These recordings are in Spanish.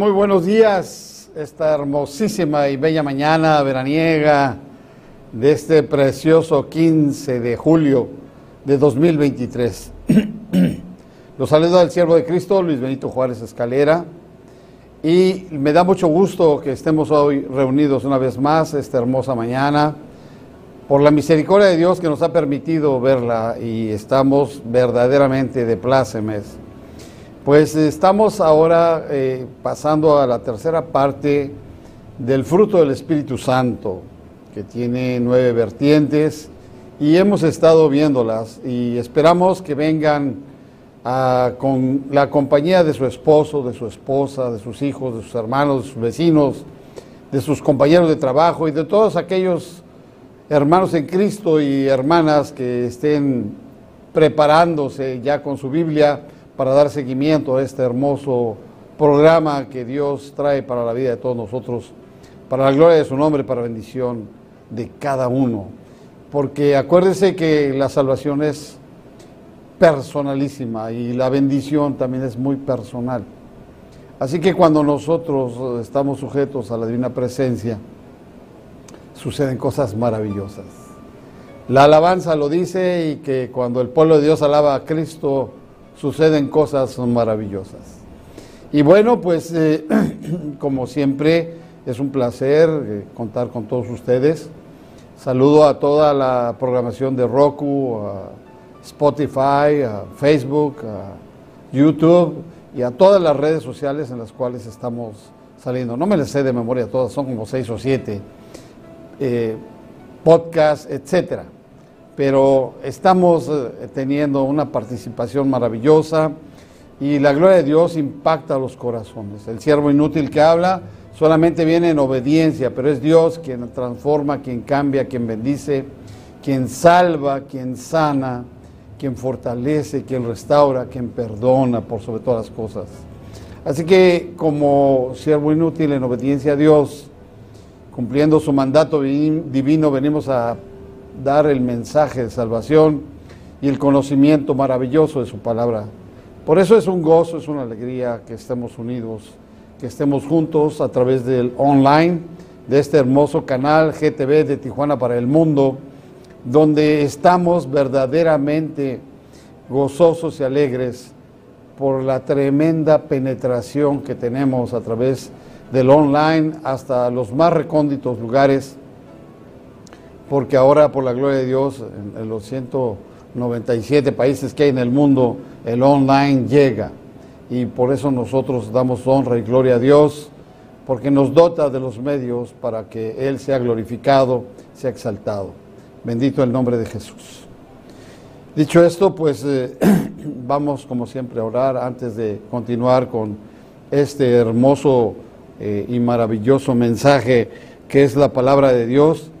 Muy buenos días. Esta hermosísima y bella mañana veraniega de este precioso 15 de julio de 2023. Los saluda el siervo de Cristo, Luis Benito Juárez Escalera. Y me da mucho gusto que estemos hoy reunidos una vez más esta hermosa mañana por la misericordia de Dios que nos ha permitido verla y estamos verdaderamente de plácemes pues estamos ahora eh, pasando a la tercera parte del fruto del Espíritu Santo, que tiene nueve vertientes y hemos estado viéndolas y esperamos que vengan ah, con la compañía de su esposo, de su esposa, de sus hijos, de sus hermanos, de sus vecinos, de sus compañeros de trabajo y de todos aquellos hermanos en Cristo y hermanas que estén preparándose ya con su Biblia para dar seguimiento a este hermoso programa que Dios trae para la vida de todos nosotros, para la gloria de su nombre, para bendición de cada uno. Porque acuérdense que la salvación es personalísima y la bendición también es muy personal. Así que cuando nosotros estamos sujetos a la divina presencia, suceden cosas maravillosas. La alabanza lo dice y que cuando el pueblo de Dios alaba a Cristo, suceden cosas maravillosas. Y bueno, pues eh, como siempre es un placer eh, contar con todos ustedes. Saludo a toda la programación de Roku, a Spotify, a Facebook, a YouTube y a todas las redes sociales en las cuales estamos saliendo. No me les sé de memoria todas, son como seis o siete eh, podcasts, etcétera pero estamos eh, teniendo una participación maravillosa y la gloria de Dios impacta los corazones. El siervo inútil que habla solamente viene en obediencia, pero es Dios quien transforma, quien cambia, quien bendice, quien salva, quien sana, quien fortalece, quien restaura, quien perdona por sobre todas las cosas. Así que como siervo inútil en obediencia a Dios, cumpliendo su mandato divino, venimos a dar el mensaje de salvación y el conocimiento maravilloso de su palabra. Por eso es un gozo, es una alegría que estemos unidos, que estemos juntos a través del online, de este hermoso canal GTV de Tijuana para el Mundo, donde estamos verdaderamente gozosos y alegres por la tremenda penetración que tenemos a través del online hasta los más recónditos lugares porque ahora por la gloria de Dios, en, los 197 países que hay en el mundo, el online llega. Y por eso nosotros damos honra y gloria a Dios, porque nos dota de los medios para que Él sea glorificado, sea exaltado. Bendito el nombre de Jesús. Dicho esto, pues eh, vamos como siempre a orar antes de continuar con este hermoso eh, y maravilloso mensaje que es la palabra de Dios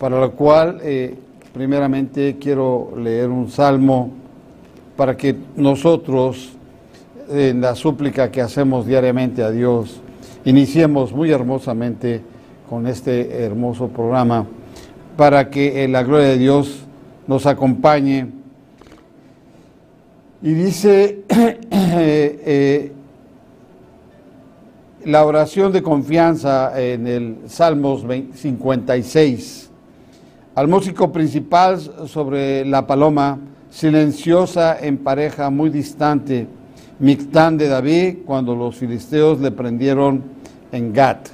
para lo cual eh, primeramente quiero leer un salmo para que nosotros, en la súplica que hacemos diariamente a Dios, iniciemos muy hermosamente con este hermoso programa, para que la gloria de Dios nos acompañe. Y dice eh, eh, la oración de confianza en el Salmos 56 al músico principal sobre la paloma, silenciosa en pareja muy distante, Mictán de David cuando los filisteos le prendieron en Gat.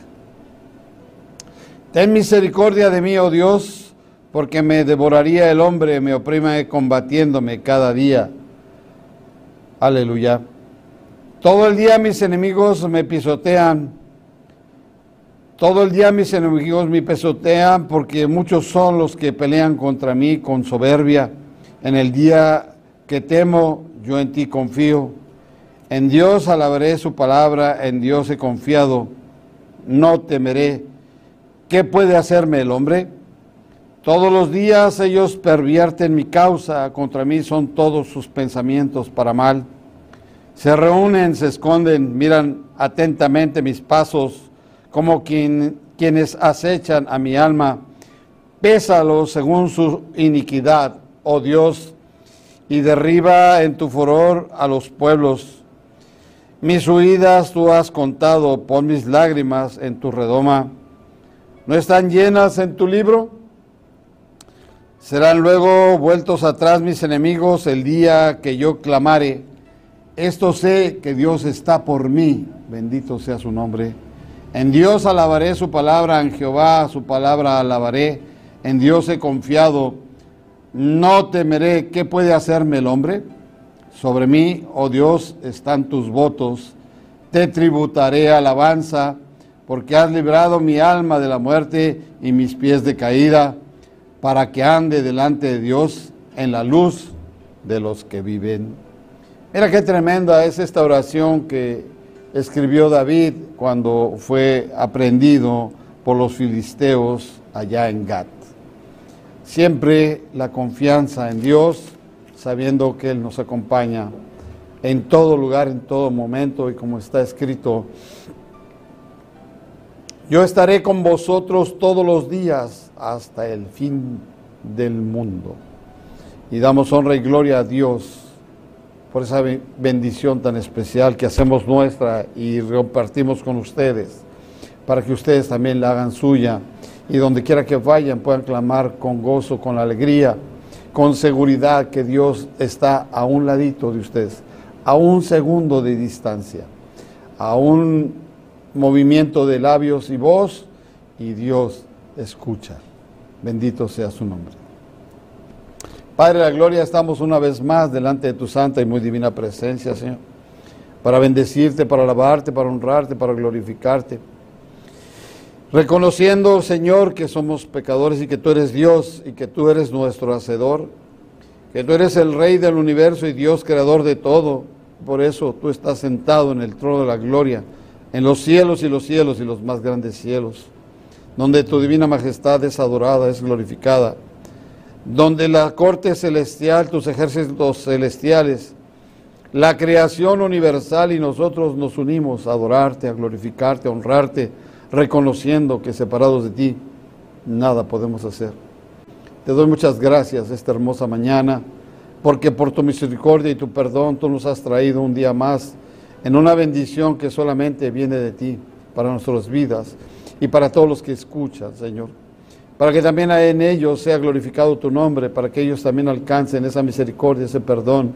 Ten misericordia de mí, oh Dios, porque me devoraría el hombre, me oprime combatiéndome cada día. Aleluya. Todo el día mis enemigos me pisotean. Todo el día mis enemigos me pisotean porque muchos son los que pelean contra mí con soberbia. En el día que temo, yo en ti confío. En Dios alabaré su palabra, en Dios he confiado. No temeré. ¿Qué puede hacerme el hombre? Todos los días ellos pervierten mi causa, contra mí son todos sus pensamientos para mal. Se reúnen, se esconden, miran atentamente mis pasos, como quien, quienes acechan a mi alma. Pésalo según su iniquidad, oh Dios, y derriba en tu furor a los pueblos. Mis huidas tú has contado, pon mis lágrimas en tu redoma. ¿No están llenas en tu libro? Serán luego vueltos atrás mis enemigos el día que yo clamare. Esto sé que Dios está por mí, bendito sea su nombre. En Dios alabaré su palabra, en Jehová su palabra alabaré. En Dios he confiado. No temeré. ¿Qué puede hacerme el hombre? Sobre mí, oh Dios, están tus votos. Te tributaré alabanza, porque has librado mi alma de la muerte y mis pies de caída, para que ande delante de Dios en la luz de los que viven. Mira qué tremenda es esta oración que escribió David cuando fue aprendido por los filisteos allá en Gat. Siempre la confianza en Dios sabiendo que Él nos acompaña en todo lugar, en todo momento, y como está escrito, yo estaré con vosotros todos los días hasta el fin del mundo. Y damos honra y gloria a Dios por esa bendición tan especial que hacemos nuestra y compartimos con ustedes, para que ustedes también la hagan suya y donde quiera que vayan puedan clamar con gozo, con alegría con seguridad que Dios está a un ladito de ustedes, a un segundo de distancia, a un movimiento de labios y voz, y Dios escucha. Bendito sea su nombre. Padre de la Gloria, estamos una vez más delante de tu santa y muy divina presencia, Señor, para bendecirte, para alabarte, para honrarte, para glorificarte. Reconociendo, Señor, que somos pecadores y que tú eres Dios y que tú eres nuestro Hacedor, que tú eres el Rey del universo y Dios creador de todo. Por eso tú estás sentado en el trono de la gloria, en los cielos y los cielos y los más grandes cielos, donde tu divina majestad es adorada, es glorificada, donde la corte celestial, tus ejércitos celestiales, la creación universal y nosotros nos unimos a adorarte, a glorificarte, a honrarte, reconociendo que separados de ti nada podemos hacer. Te doy muchas gracias esta hermosa mañana, porque por tu misericordia y tu perdón tú nos has traído un día más en una bendición que solamente viene de ti para nuestras vidas y para todos los que escuchan, Señor. Para que también en ellos sea glorificado tu nombre, para que ellos también alcancen esa misericordia, ese perdón,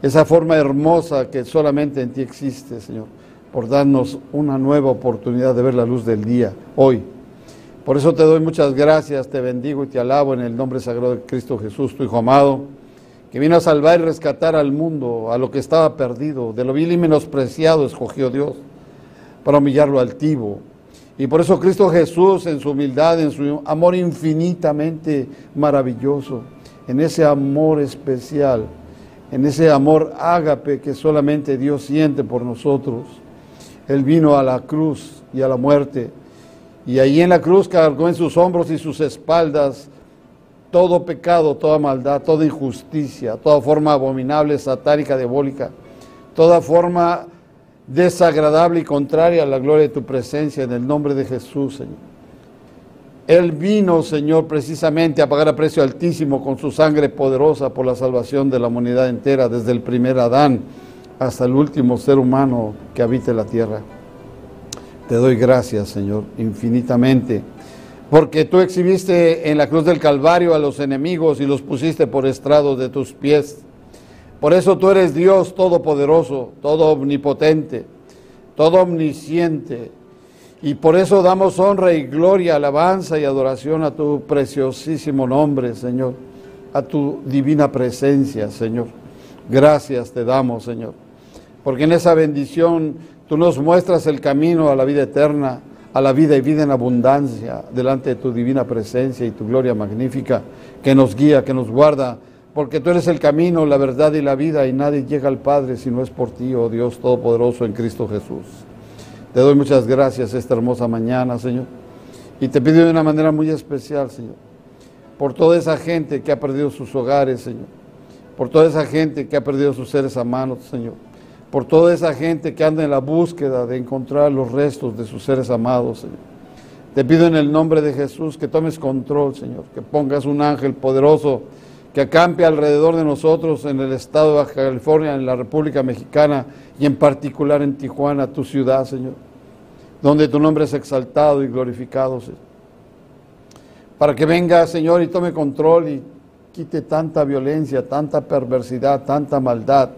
esa forma hermosa que solamente en ti existe, Señor por darnos una nueva oportunidad de ver la luz del día hoy. Por eso te doy muchas gracias, te bendigo y te alabo en el nombre sagrado de Cristo Jesús, tu Hijo amado, que vino a salvar y rescatar al mundo, a lo que estaba perdido, de lo vil y menospreciado escogió Dios para humillarlo altivo. Y por eso Cristo Jesús, en su humildad, en su amor infinitamente maravilloso, en ese amor especial, en ese amor ágape que solamente Dios siente por nosotros, él vino a la cruz y a la muerte. Y allí en la cruz cargó en sus hombros y sus espaldas todo pecado, toda maldad, toda injusticia, toda forma abominable, satánica, diabólica, toda forma desagradable y contraria a la gloria de tu presencia en el nombre de Jesús, Señor. Él vino, Señor, precisamente a pagar a precio altísimo con su sangre poderosa por la salvación de la humanidad entera, desde el primer Adán hasta el último ser humano que habite la tierra. Te doy gracias, Señor, infinitamente, porque tú exhibiste en la cruz del Calvario a los enemigos y los pusiste por estrado de tus pies. Por eso tú eres Dios todopoderoso, todo omnipotente, todo omnisciente. Y por eso damos honra y gloria, alabanza y adoración a tu preciosísimo nombre, Señor, a tu divina presencia, Señor. Gracias te damos, Señor, porque en esa bendición tú nos muestras el camino a la vida eterna, a la vida y vida en abundancia, delante de tu divina presencia y tu gloria magnífica, que nos guía, que nos guarda, porque tú eres el camino, la verdad y la vida, y nadie llega al Padre si no es por ti, oh Dios Todopoderoso en Cristo Jesús. Te doy muchas gracias esta hermosa mañana, Señor. Y te pido de una manera muy especial, Señor, por toda esa gente que ha perdido sus hogares, Señor. Por toda esa gente que ha perdido sus seres amados, Señor. Por toda esa gente que anda en la búsqueda de encontrar los restos de sus seres amados, Señor. Te pido en el nombre de Jesús que tomes control, Señor, que pongas un ángel poderoso que acampe alrededor de nosotros en el estado de California, en la República Mexicana y en particular en Tijuana, tu ciudad, Señor, donde tu nombre es exaltado y glorificado, Señor. Para que venga, Señor, y tome control y quite tanta violencia, tanta perversidad, tanta maldad,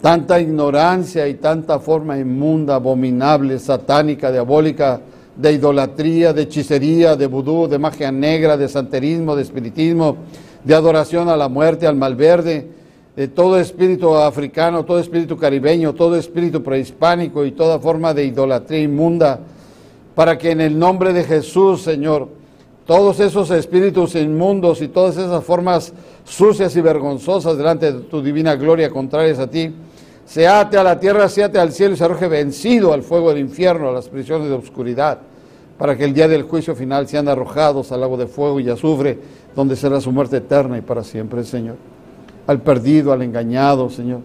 tanta ignorancia y tanta forma inmunda, abominable, satánica, diabólica, de idolatría, de hechicería, de vudú, de magia negra, de santerismo, de espiritismo, de adoración a la muerte, al malverde, de todo espíritu africano, todo espíritu caribeño, todo espíritu prehispánico y toda forma de idolatría inmunda, para que en el nombre de Jesús, Señor, todos esos espíritus inmundos y todas esas formas sucias y vergonzosas delante de tu divina gloria contrarias a ti, se ate a la tierra, se ate al cielo y se arroje vencido al fuego del infierno, a las prisiones de oscuridad, para que el día del juicio final sean arrojados al lago de fuego y azufre, donde será su muerte eterna y para siempre, Señor. Al perdido, al engañado, Señor.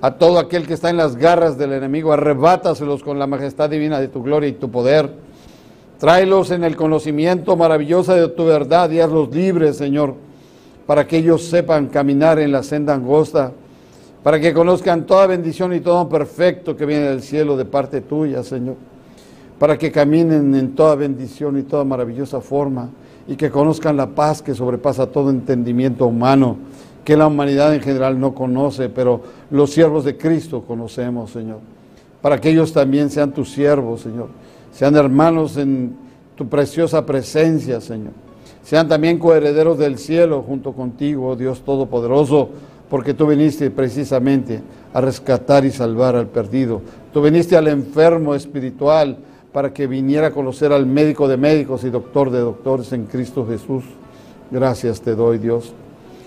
A todo aquel que está en las garras del enemigo, arrebátaselos con la majestad divina de tu gloria y tu poder. Tráelos en el conocimiento maravilloso de tu verdad y hazlos libres, Señor, para que ellos sepan caminar en la senda angosta, para que conozcan toda bendición y todo perfecto que viene del cielo de parte tuya, Señor, para que caminen en toda bendición y toda maravillosa forma y que conozcan la paz que sobrepasa todo entendimiento humano, que la humanidad en general no conoce, pero los siervos de Cristo conocemos, Señor. Para que ellos también sean tus siervos, Señor. Sean hermanos en tu preciosa presencia, Señor. Sean también coherederos del cielo junto contigo, oh Dios Todopoderoso, porque tú viniste precisamente a rescatar y salvar al perdido. Tú viniste al enfermo espiritual, para que viniera a conocer al médico de médicos y doctor de doctores en Cristo Jesús. Gracias te doy, Dios.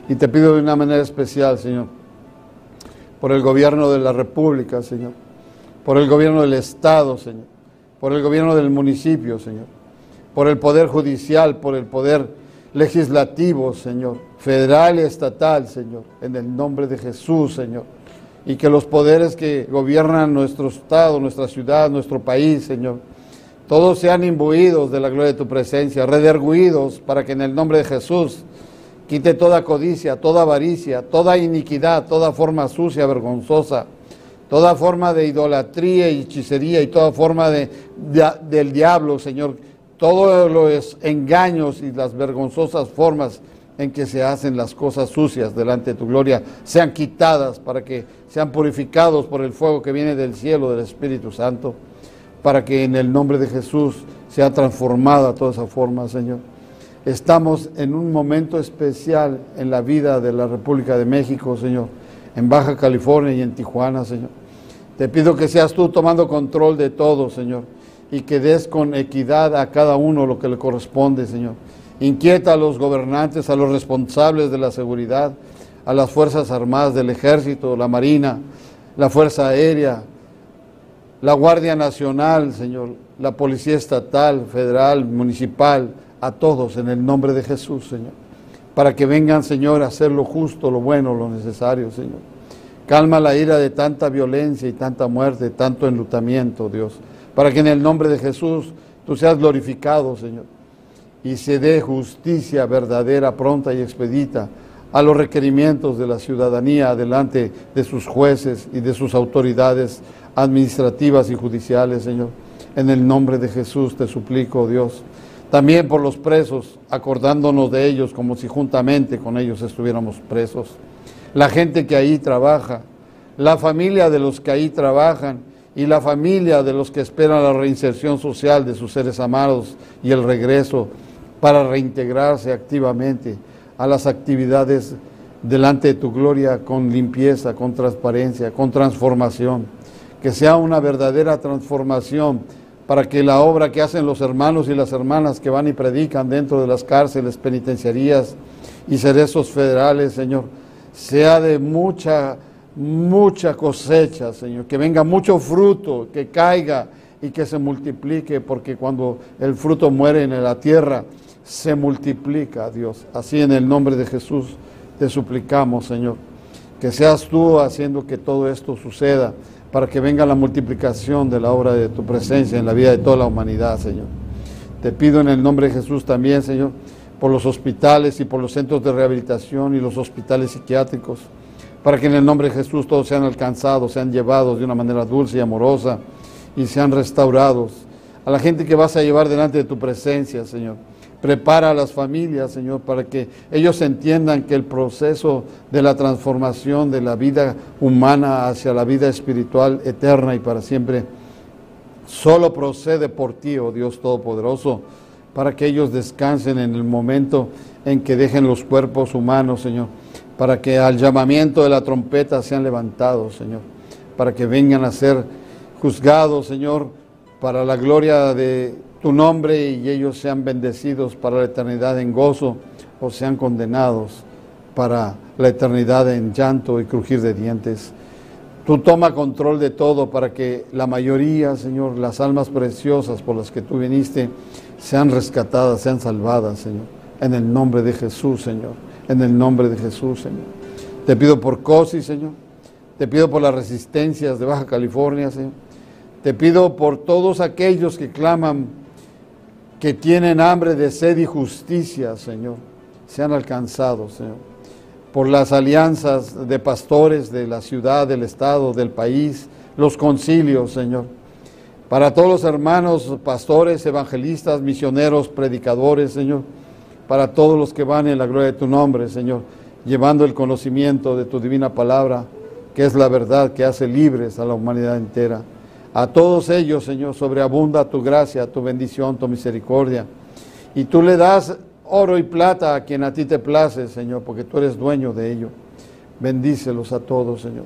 Y te pido de una manera especial, Señor, por el gobierno de la República, Señor, por el gobierno del Estado, Señor, por el gobierno del municipio, Señor, por el poder judicial, por el poder legislativo, Señor, federal y estatal, Señor, en el nombre de Jesús, Señor. Y que los poderes que gobiernan nuestro Estado, nuestra ciudad, nuestro país, Señor, todos sean imbuidos de la gloria de tu presencia, rederguidos para que en el nombre de Jesús quite toda codicia, toda avaricia, toda iniquidad, toda forma sucia, vergonzosa, toda forma de idolatría y hechicería y toda forma de, del diablo, Señor, todos los engaños y las vergonzosas formas en que se hacen las cosas sucias delante de tu gloria sean quitadas para que sean purificados por el fuego que viene del cielo del Espíritu Santo para que en el nombre de Jesús sea transformada toda esa forma, Señor. Estamos en un momento especial en la vida de la República de México, Señor, en Baja California y en Tijuana, Señor. Te pido que seas tú tomando control de todo, Señor, y que des con equidad a cada uno lo que le corresponde, Señor. Inquieta a los gobernantes, a los responsables de la seguridad, a las Fuerzas Armadas del Ejército, la Marina, la Fuerza Aérea, la Guardia Nacional, Señor, la Policía Estatal, Federal, Municipal, a todos en el nombre de Jesús, Señor, para que vengan, Señor, a hacer lo justo, lo bueno, lo necesario, Señor. Calma la ira de tanta violencia y tanta muerte, tanto enlutamiento, Dios, para que en el nombre de Jesús tú seas glorificado, Señor, y se dé justicia verdadera, pronta y expedita a los requerimientos de la ciudadanía delante de sus jueces y de sus autoridades administrativas y judiciales, Señor. En el nombre de Jesús te suplico, Dios. También por los presos, acordándonos de ellos como si juntamente con ellos estuviéramos presos. la gente que ahí trabaja, la familia de los que ahí trabajan y la familia de los que esperan la reinserción social de sus seres amados y el regreso para reintegrarse activamente a las actividades delante de tu gloria con limpieza, con transparencia, con transformación. Que sea una verdadera transformación para que la obra que hacen los hermanos y las hermanas que van y predican dentro de las cárceles, penitenciarías y cerezos federales, Señor, sea de mucha, mucha cosecha, Señor, que venga mucho fruto, que caiga y que se multiplique, porque cuando el fruto muere en la tierra, se multiplica, Dios. Así en el nombre de Jesús te suplicamos, Señor, que seas tú haciendo que todo esto suceda para que venga la multiplicación de la obra de tu presencia en la vida de toda la humanidad, Señor. Te pido en el nombre de Jesús también, Señor, por los hospitales y por los centros de rehabilitación y los hospitales psiquiátricos, para que en el nombre de Jesús todos sean alcanzados, sean llevados de una manera dulce y amorosa y sean restaurados. A la gente que vas a llevar delante de tu presencia, Señor Prepara a las familias, Señor, para que ellos entiendan que el proceso de la transformación de la vida humana hacia la vida espiritual eterna y para siempre solo procede por ti, oh Dios Todopoderoso, para que ellos descansen en el momento en que dejen los cuerpos humanos, Señor, para que al llamamiento de la trompeta sean levantados, Señor, para que vengan a ser juzgados, Señor, para la gloria de tu nombre y ellos sean bendecidos para la eternidad en gozo o sean condenados para la eternidad en llanto y crujir de dientes. Tú toma control de todo para que la mayoría, Señor, las almas preciosas por las que tú viniste, sean rescatadas, sean salvadas, Señor. En el nombre de Jesús, Señor. En el nombre de Jesús, Señor. Te pido por COSI, Señor. Te pido por las resistencias de Baja California, Señor. Te pido por todos aquellos que claman que tienen hambre de sed y justicia, Señor, sean alcanzados, Señor. Por las alianzas de pastores de la ciudad, del estado, del país, los concilios, Señor. Para todos los hermanos, pastores, evangelistas, misioneros, predicadores, Señor. Para todos los que van en la gloria de tu nombre, Señor. Llevando el conocimiento de tu divina palabra, que es la verdad que hace libres a la humanidad entera. A todos ellos, Señor, sobreabunda tu gracia, tu bendición, tu misericordia. Y tú le das oro y plata a quien a ti te place, Señor, porque tú eres dueño de ello. Bendícelos a todos, Señor.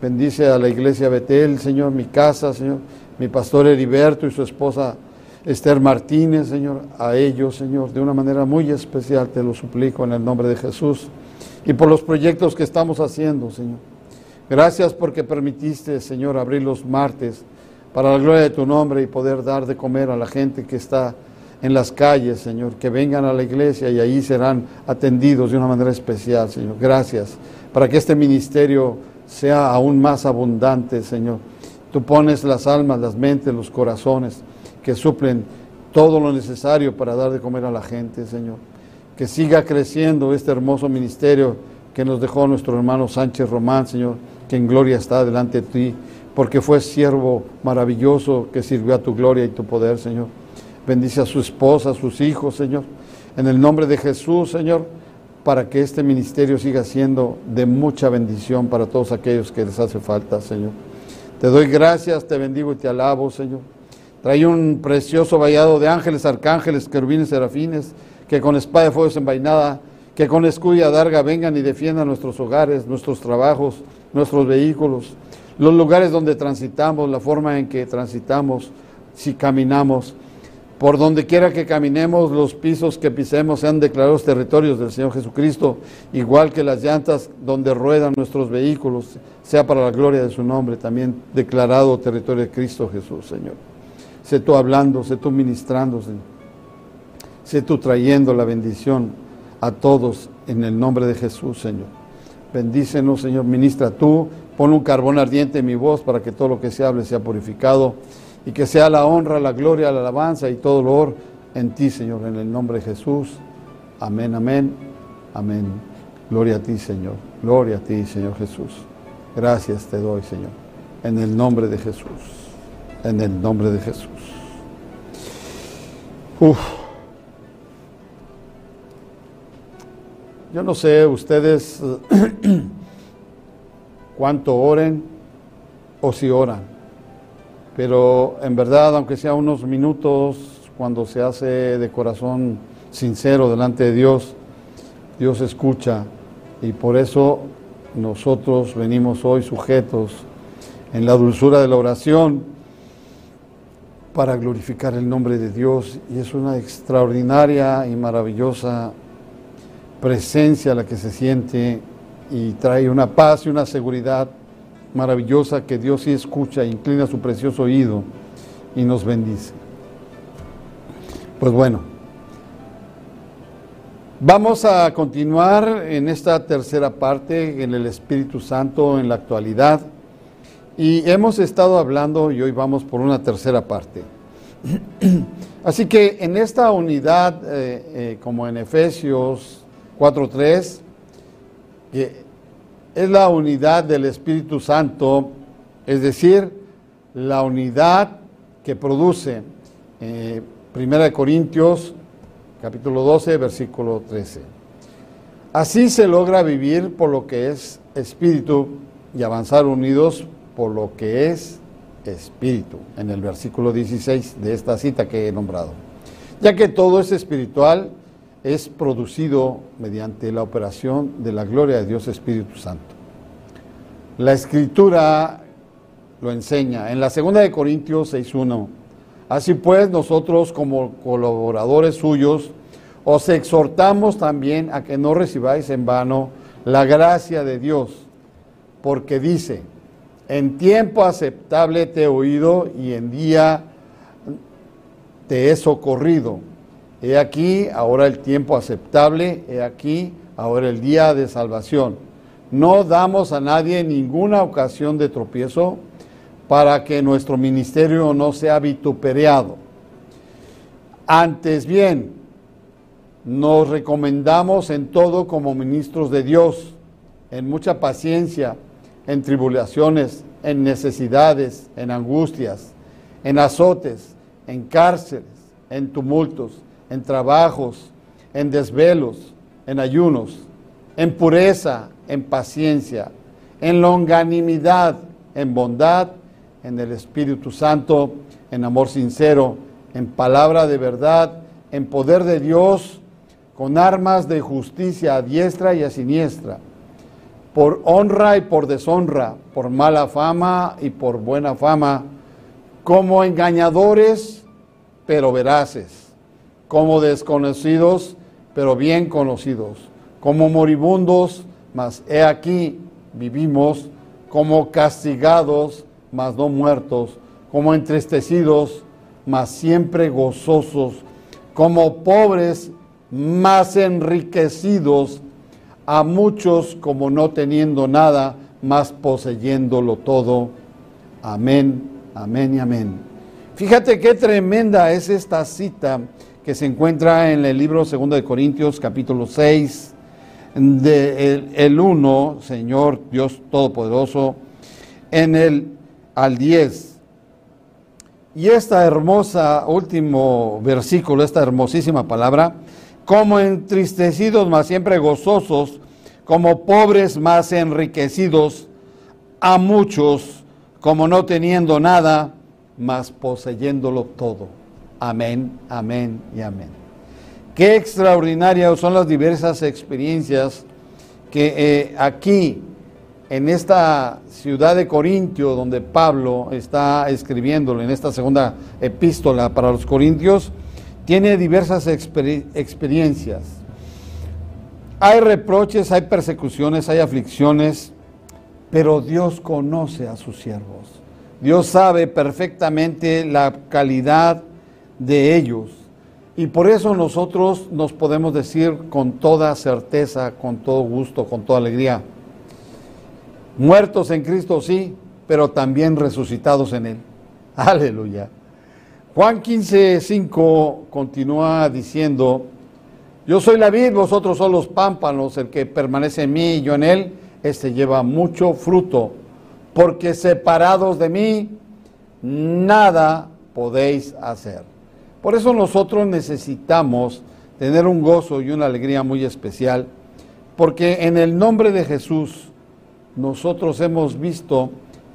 Bendice a la iglesia Betel, Señor, mi casa, Señor, mi pastor Heriberto y su esposa Esther Martínez, Señor, a ellos, Señor, de una manera muy especial te lo suplico en el nombre de Jesús y por los proyectos que estamos haciendo, Señor. Gracias porque permitiste, Señor, abrir los martes para la gloria de tu nombre y poder dar de comer a la gente que está en las calles, Señor, que vengan a la iglesia y ahí serán atendidos de una manera especial, Señor. Gracias, para que este ministerio sea aún más abundante, Señor. Tú pones las almas, las mentes, los corazones que suplen todo lo necesario para dar de comer a la gente, Señor. Que siga creciendo este hermoso ministerio que nos dejó nuestro hermano Sánchez Román, Señor, que en gloria está delante de ti porque fue siervo maravilloso que sirvió a tu gloria y tu poder, Señor. Bendice a su esposa, a sus hijos, Señor. En el nombre de Jesús, Señor, para que este ministerio siga siendo de mucha bendición para todos aquellos que les hace falta, Señor. Te doy gracias, te bendigo y te alabo, Señor. Trae un precioso vallado de ángeles, arcángeles, querubines, serafines, que con espada de fuego desenvainada, que con escudo y adarga vengan y defiendan nuestros hogares, nuestros trabajos, nuestros vehículos los lugares donde transitamos, la forma en que transitamos, si caminamos. Por donde quiera que caminemos, los pisos que pisemos sean declarados territorios del Señor Jesucristo, igual que las llantas donde ruedan nuestros vehículos, sea para la gloria de su nombre, también declarado territorio de Cristo Jesús, Señor. Sé tú hablando, sé tú ministrando. Sé tú trayendo la bendición a todos en el nombre de Jesús, Señor. Bendícenos, Señor. Ministra tú Pon un carbón ardiente en mi voz para que todo lo que se hable sea purificado y que sea la honra, la gloria, la alabanza y todo honor en ti, Señor, en el nombre de Jesús. Amén, amén, amén. Gloria a ti, Señor. Gloria a ti, Señor Jesús. Gracias te doy, Señor. En el nombre de Jesús. En el nombre de Jesús. Uf. Yo no sé, ustedes cuánto oren o si oran. Pero en verdad, aunque sea unos minutos, cuando se hace de corazón sincero delante de Dios, Dios escucha y por eso nosotros venimos hoy sujetos en la dulzura de la oración para glorificar el nombre de Dios y es una extraordinaria y maravillosa presencia la que se siente y trae una paz y una seguridad maravillosa que Dios sí escucha, inclina su precioso oído y nos bendice. Pues bueno, vamos a continuar en esta tercera parte, en el Espíritu Santo en la actualidad. Y hemos estado hablando y hoy vamos por una tercera parte. Así que en esta unidad, eh, eh, como en Efesios 4.3, que es la unidad del Espíritu Santo, es decir, la unidad que produce eh, Primera de Corintios capítulo 12, versículo 13. Así se logra vivir por lo que es espíritu y avanzar unidos por lo que es espíritu, en el versículo 16 de esta cita que he nombrado. Ya que todo es espiritual, es producido mediante la operación de la gloria de Dios Espíritu Santo. La escritura lo enseña. En la segunda de Corintios 6.1, así pues nosotros como colaboradores suyos, os exhortamos también a que no recibáis en vano la gracia de Dios, porque dice, en tiempo aceptable te he oído y en día te he socorrido. He aquí ahora el tiempo aceptable, he aquí ahora el día de salvación. No damos a nadie ninguna ocasión de tropiezo para que nuestro ministerio no sea vituperado. Antes bien, nos recomendamos en todo como ministros de Dios, en mucha paciencia, en tribulaciones, en necesidades, en angustias, en azotes, en cárceles, en tumultos, en trabajos, en desvelos, en ayunos, en pureza, en paciencia, en longanimidad, en bondad, en el Espíritu Santo, en amor sincero, en palabra de verdad, en poder de Dios, con armas de justicia a diestra y a siniestra por honra y por deshonra, por mala fama y por buena fama, como engañadores, pero veraces, como desconocidos, pero bien conocidos, como moribundos, mas he aquí vivimos, como castigados, mas no muertos, como entristecidos, mas siempre gozosos, como pobres, mas enriquecidos, a muchos como no teniendo nada, más poseyéndolo todo. Amén, amén y amén. Fíjate qué tremenda es esta cita que se encuentra en el libro 2 de Corintios capítulo 6, de el, 1, Señor Dios Todopoderoso, en el al 10. Y esta hermosa último versículo, esta hermosísima palabra, como entristecidos, mas siempre gozosos, como pobres, más enriquecidos, a muchos, como no teniendo nada, mas poseyéndolo todo. Amén, amén y amén. Qué extraordinarias son las diversas experiencias que eh, aquí, en esta ciudad de Corintio, donde Pablo está escribiéndolo en esta segunda epístola para los Corintios, tiene diversas experiencias. Hay reproches, hay persecuciones, hay aflicciones, pero Dios conoce a sus siervos. Dios sabe perfectamente la calidad de ellos. Y por eso nosotros nos podemos decir con toda certeza, con todo gusto, con toda alegría, muertos en Cristo sí, pero también resucitados en Él. Aleluya. Juan 15, 5 continúa diciendo, yo soy la vid, vosotros son los pámpanos, el que permanece en mí y yo en él, este lleva mucho fruto, porque separados de mí, nada podéis hacer. Por eso nosotros necesitamos tener un gozo y una alegría muy especial, porque en el nombre de Jesús nosotros hemos visto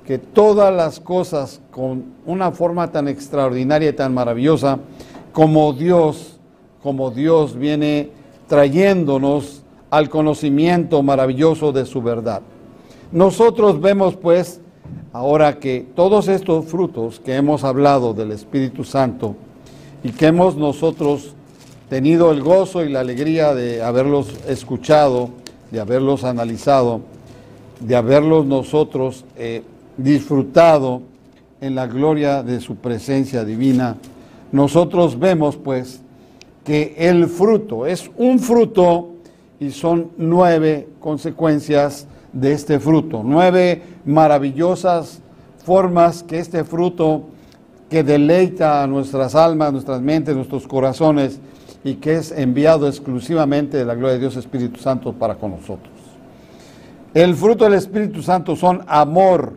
que todas las cosas con una forma tan extraordinaria y tan maravillosa como Dios, como Dios viene trayéndonos al conocimiento maravilloso de su verdad. Nosotros vemos pues ahora que todos estos frutos que hemos hablado del Espíritu Santo y que hemos nosotros tenido el gozo y la alegría de haberlos escuchado, de haberlos analizado, de haberlos nosotros eh, disfrutado en la gloria de su presencia divina, nosotros vemos pues que el fruto es un fruto y son nueve consecuencias de este fruto, nueve maravillosas formas que este fruto que deleita a nuestras almas, nuestras mentes, nuestros corazones y que es enviado exclusivamente de la gloria de Dios Espíritu Santo para con nosotros. El fruto del Espíritu Santo son amor,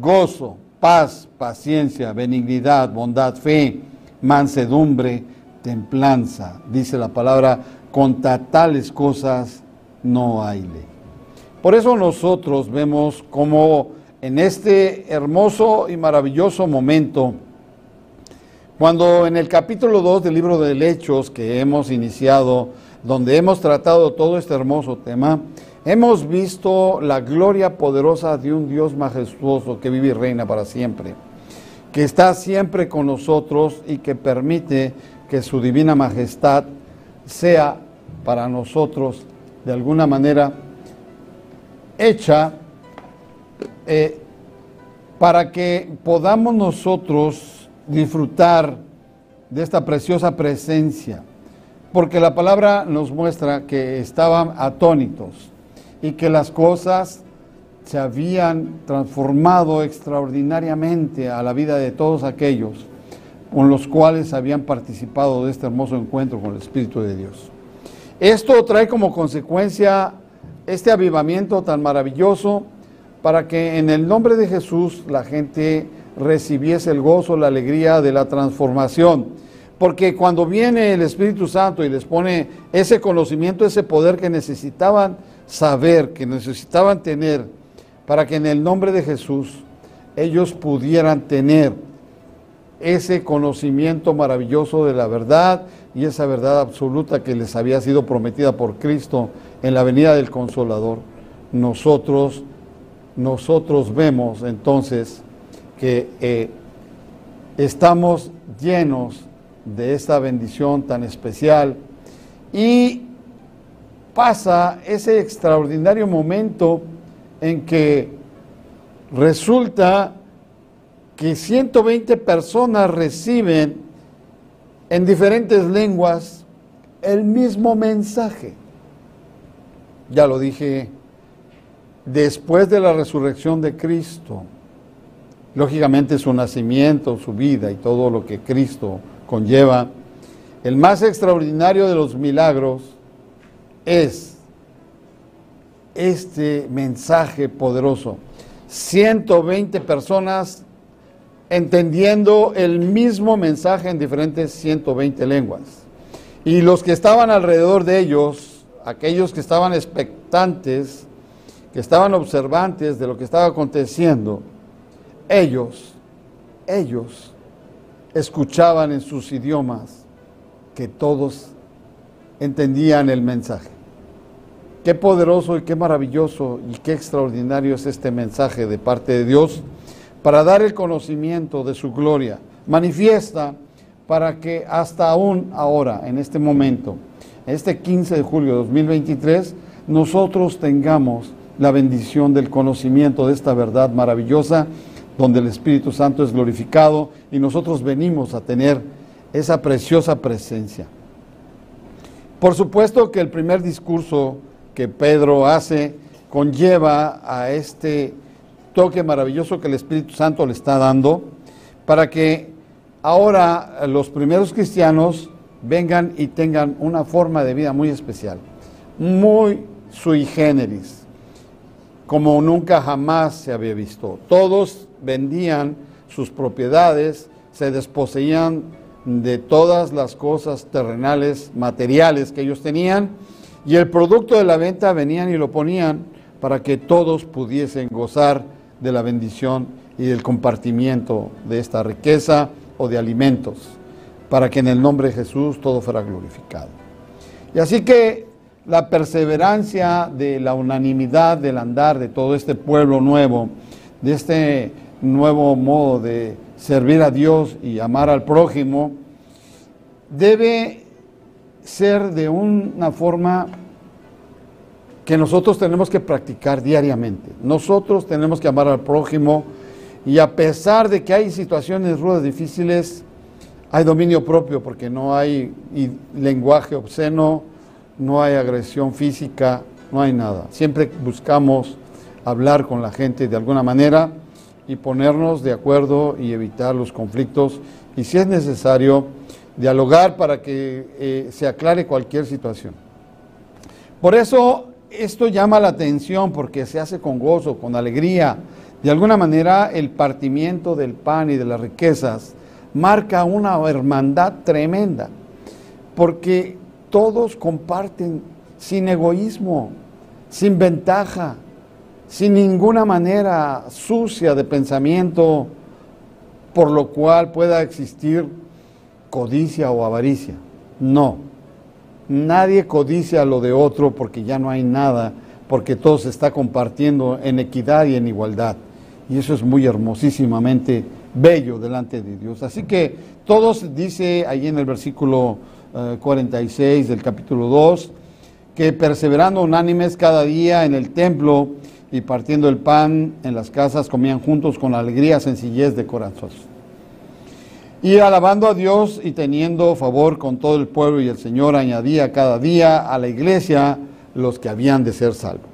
gozo, paz, paciencia, benignidad, bondad, fe, mansedumbre, templanza. Dice la palabra, contra tales cosas no hay ley. Por eso nosotros vemos como en este hermoso y maravilloso momento, cuando en el capítulo 2 del libro de Hechos que hemos iniciado, donde hemos tratado todo este hermoso tema, hemos visto la gloria poderosa de un Dios majestuoso que vive y reina para siempre, que está siempre con nosotros y que permite que su divina majestad sea para nosotros de alguna manera hecha eh, para que podamos nosotros disfrutar de esta preciosa presencia, porque la palabra nos muestra que estaban atónitos y que las cosas se habían transformado extraordinariamente a la vida de todos aquellos con los cuales habían participado de este hermoso encuentro con el Espíritu de Dios. Esto trae como consecuencia este avivamiento tan maravilloso para que en el nombre de Jesús la gente recibiese el gozo, la alegría de la transformación. Porque cuando viene el Espíritu Santo y les pone ese conocimiento, ese poder que necesitaban saber, que necesitaban tener, para que en el nombre de Jesús ellos pudieran tener ese conocimiento maravilloso de la verdad y esa verdad absoluta que les había sido prometida por Cristo en la venida del Consolador, nosotros, nosotros vemos entonces que eh, estamos llenos de esta bendición tan especial y pasa ese extraordinario momento en que resulta que 120 personas reciben en diferentes lenguas el mismo mensaje. Ya lo dije, después de la resurrección de Cristo, lógicamente su nacimiento, su vida y todo lo que Cristo conlleva, el más extraordinario de los milagros es este mensaje poderoso. 120 personas entendiendo el mismo mensaje en diferentes 120 lenguas. Y los que estaban alrededor de ellos, aquellos que estaban expectantes, que estaban observantes de lo que estaba aconteciendo, ellos, ellos escuchaban en sus idiomas que todos entendían el mensaje. Qué poderoso y qué maravilloso y qué extraordinario es este mensaje de parte de Dios para dar el conocimiento de su gloria. Manifiesta para que hasta aún ahora, en este momento, este 15 de julio de 2023, nosotros tengamos la bendición del conocimiento de esta verdad maravillosa, donde el Espíritu Santo es glorificado y nosotros venimos a tener esa preciosa presencia. Por supuesto que el primer discurso que Pedro hace conlleva a este toque maravilloso que el Espíritu Santo le está dando para que ahora los primeros cristianos vengan y tengan una forma de vida muy especial, muy sui generis, como nunca jamás se había visto. Todos vendían sus propiedades, se desposeían de todas las cosas terrenales, materiales que ellos tenían, y el producto de la venta venían y lo ponían para que todos pudiesen gozar de la bendición y del compartimiento de esta riqueza o de alimentos, para que en el nombre de Jesús todo fuera glorificado. Y así que la perseverancia de la unanimidad del andar de todo este pueblo nuevo, de este nuevo modo de servir a Dios y amar al prójimo, debe ser de una forma que nosotros tenemos que practicar diariamente. Nosotros tenemos que amar al prójimo y a pesar de que hay situaciones rudas, difíciles, hay dominio propio porque no hay lenguaje obsceno, no hay agresión física, no hay nada. Siempre buscamos hablar con la gente de alguna manera y ponernos de acuerdo y evitar los conflictos y si es necesario dialogar para que eh, se aclare cualquier situación. Por eso esto llama la atención porque se hace con gozo, con alegría. De alguna manera el partimiento del pan y de las riquezas marca una hermandad tremenda, porque todos comparten sin egoísmo, sin ventaja, sin ninguna manera sucia de pensamiento, por lo cual pueda existir codicia o avaricia. No, nadie codicia lo de otro porque ya no hay nada, porque todo se está compartiendo en equidad y en igualdad. Y eso es muy hermosísimamente bello delante de Dios. Así que todos, dice ahí en el versículo 46 eh, del capítulo 2, que perseverando unánimes cada día en el templo y partiendo el pan en las casas, comían juntos con alegría, sencillez de corazón. Y alabando a Dios y teniendo favor con todo el pueblo y el Señor añadía cada día a la iglesia los que habían de ser salvos.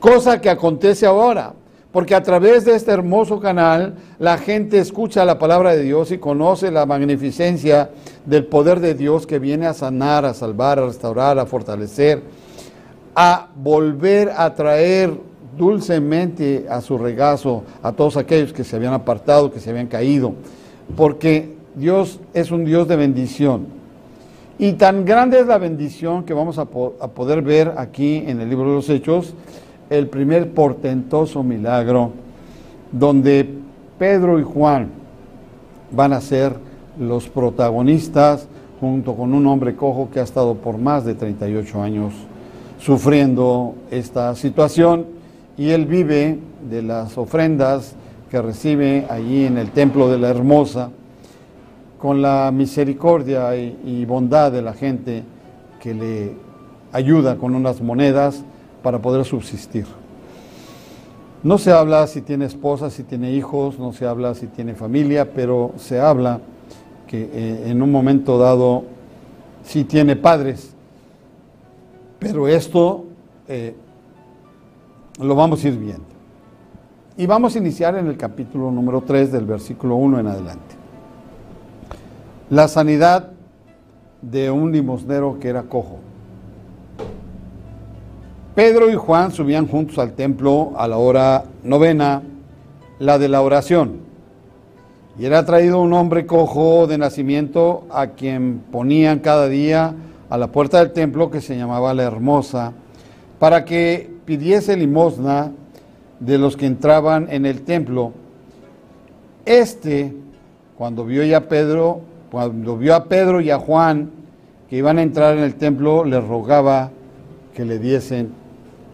Cosa que acontece ahora, porque a través de este hermoso canal la gente escucha la palabra de Dios y conoce la magnificencia del poder de Dios que viene a sanar, a salvar, a restaurar, a fortalecer, a volver a traer dulcemente a su regazo a todos aquellos que se habían apartado, que se habían caído, porque Dios es un Dios de bendición. Y tan grande es la bendición que vamos a, poder ver aquí en el libro de los Hechos, el primer portentoso milagro donde Pedro y Juan van a ser los protagonistas junto con un hombre cojo que ha estado por más de 38 años sufriendo esta situación y él vive de las ofrendas que recibe allí en el templo de la Hermosa con la misericordia y, bondad de la gente que le ayuda con unas monedas para poder subsistir. No se habla si tiene esposa, si tiene hijos, no se habla si tiene familia, pero se habla que eh, en un momento dado si tiene padres. Pero esto eh, lo vamos a ir viendo. Y vamos a iniciar en el capítulo número 3 del versículo 1 en adelante. La sanidad de un limosnero que era cojo. Pedro y Juan subían juntos al templo a la hora novena, la de la oración. Y era traído un hombre cojo de nacimiento a quien ponían cada día a la puerta del templo que se llamaba la Hermosa, para que pidiese limosna de los que entraban en el templo. Este, cuando vio ya Pedro, cuando vio a Pedro y a Juan que iban a entrar en el templo, le rogaba que le diesen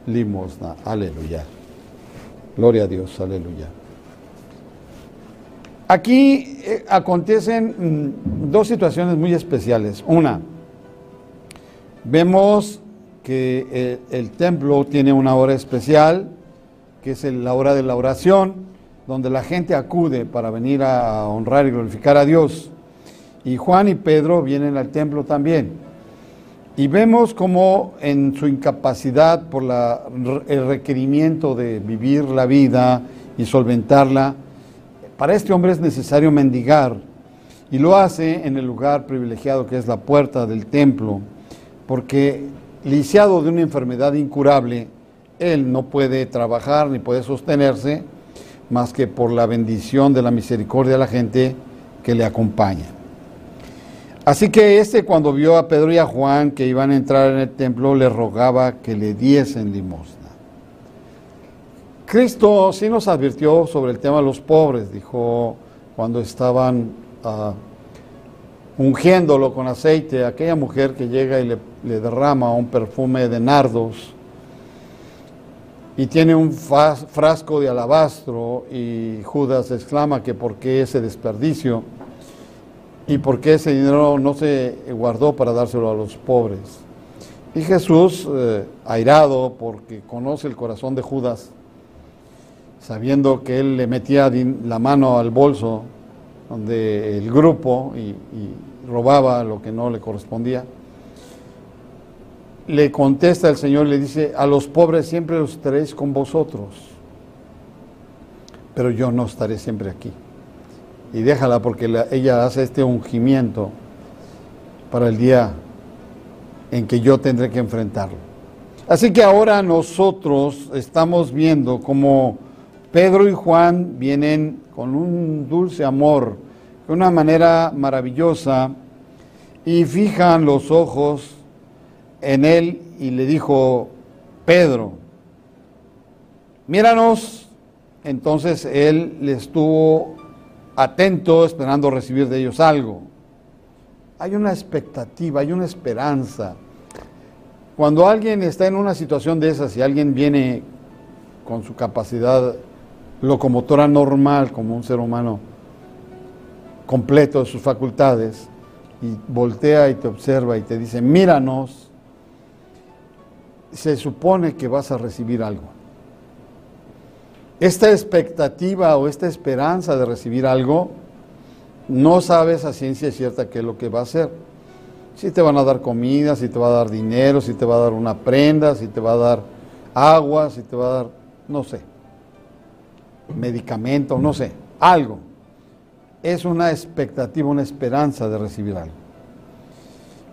limosna. Aleluya. Gloria a Dios, aleluya. Aquí eh, acontecen mm, dos situaciones muy especiales. Una, vemos que el templo tiene una hora especial, que es la hora de la oración, donde la gente acude para venir a honrar y glorificar a Dios. Y Juan y Pedro vienen al templo también. Y vemos como en su incapacidad por el requerimiento de vivir la vida y solventarla, para este hombre es necesario mendigar y lo hace en el lugar privilegiado que es la puerta del templo, porque lisiado de una enfermedad incurable, él no puede trabajar ni puede sostenerse más que por la bendición de la misericordia de la gente que le acompaña. Así que este cuando vio a Pedro y a Juan que iban a entrar en el templo, le rogaba que le diesen limosna. Cristo sí nos advirtió sobre el tema de los pobres, dijo cuando estaban uh, ungiéndolo con aceite, aquella mujer que llega y le, derrama un perfume de nardos y tiene un frasco de alabastro y Judas exclama que por qué ese desperdicio y por qué ese dinero no se guardó para dárselo a los pobres. Y Jesús, eh, airado porque conoce el corazón de Judas, sabiendo que él le metía la mano al bolso donde el grupo y, robaba lo que no le correspondía, le contesta el Señor, le dice, a los pobres siempre los estaréis con vosotros, pero yo no estaré siempre aquí. Y déjala porque ella hace este ungimiento para el día en que yo tendré que enfrentarlo. Así que ahora nosotros estamos viendo como Pedro y Juan vienen con un dulce amor, de una manera maravillosa, y fijan los ojos en él y le dijo, Pedro, míranos. Entonces él le estuvo atento esperando recibir de ellos algo. Hay una expectativa, hay una esperanza. Cuando alguien está en una situación de esas y alguien viene con su capacidad locomotora normal como un ser humano completo de sus facultades y voltea y te observa y te dice, míranos, se supone que vas a recibir algo. Esta expectativa o esta esperanza de recibir algo, no sabes a ciencia cierta qué es lo que va a hacer. Si te van a dar comida, si te va a dar dinero, si te va a dar una prenda, si te va a dar agua, si te va a dar, no sé, medicamento, no sé, algo. Es una expectativa, una esperanza de recibir algo.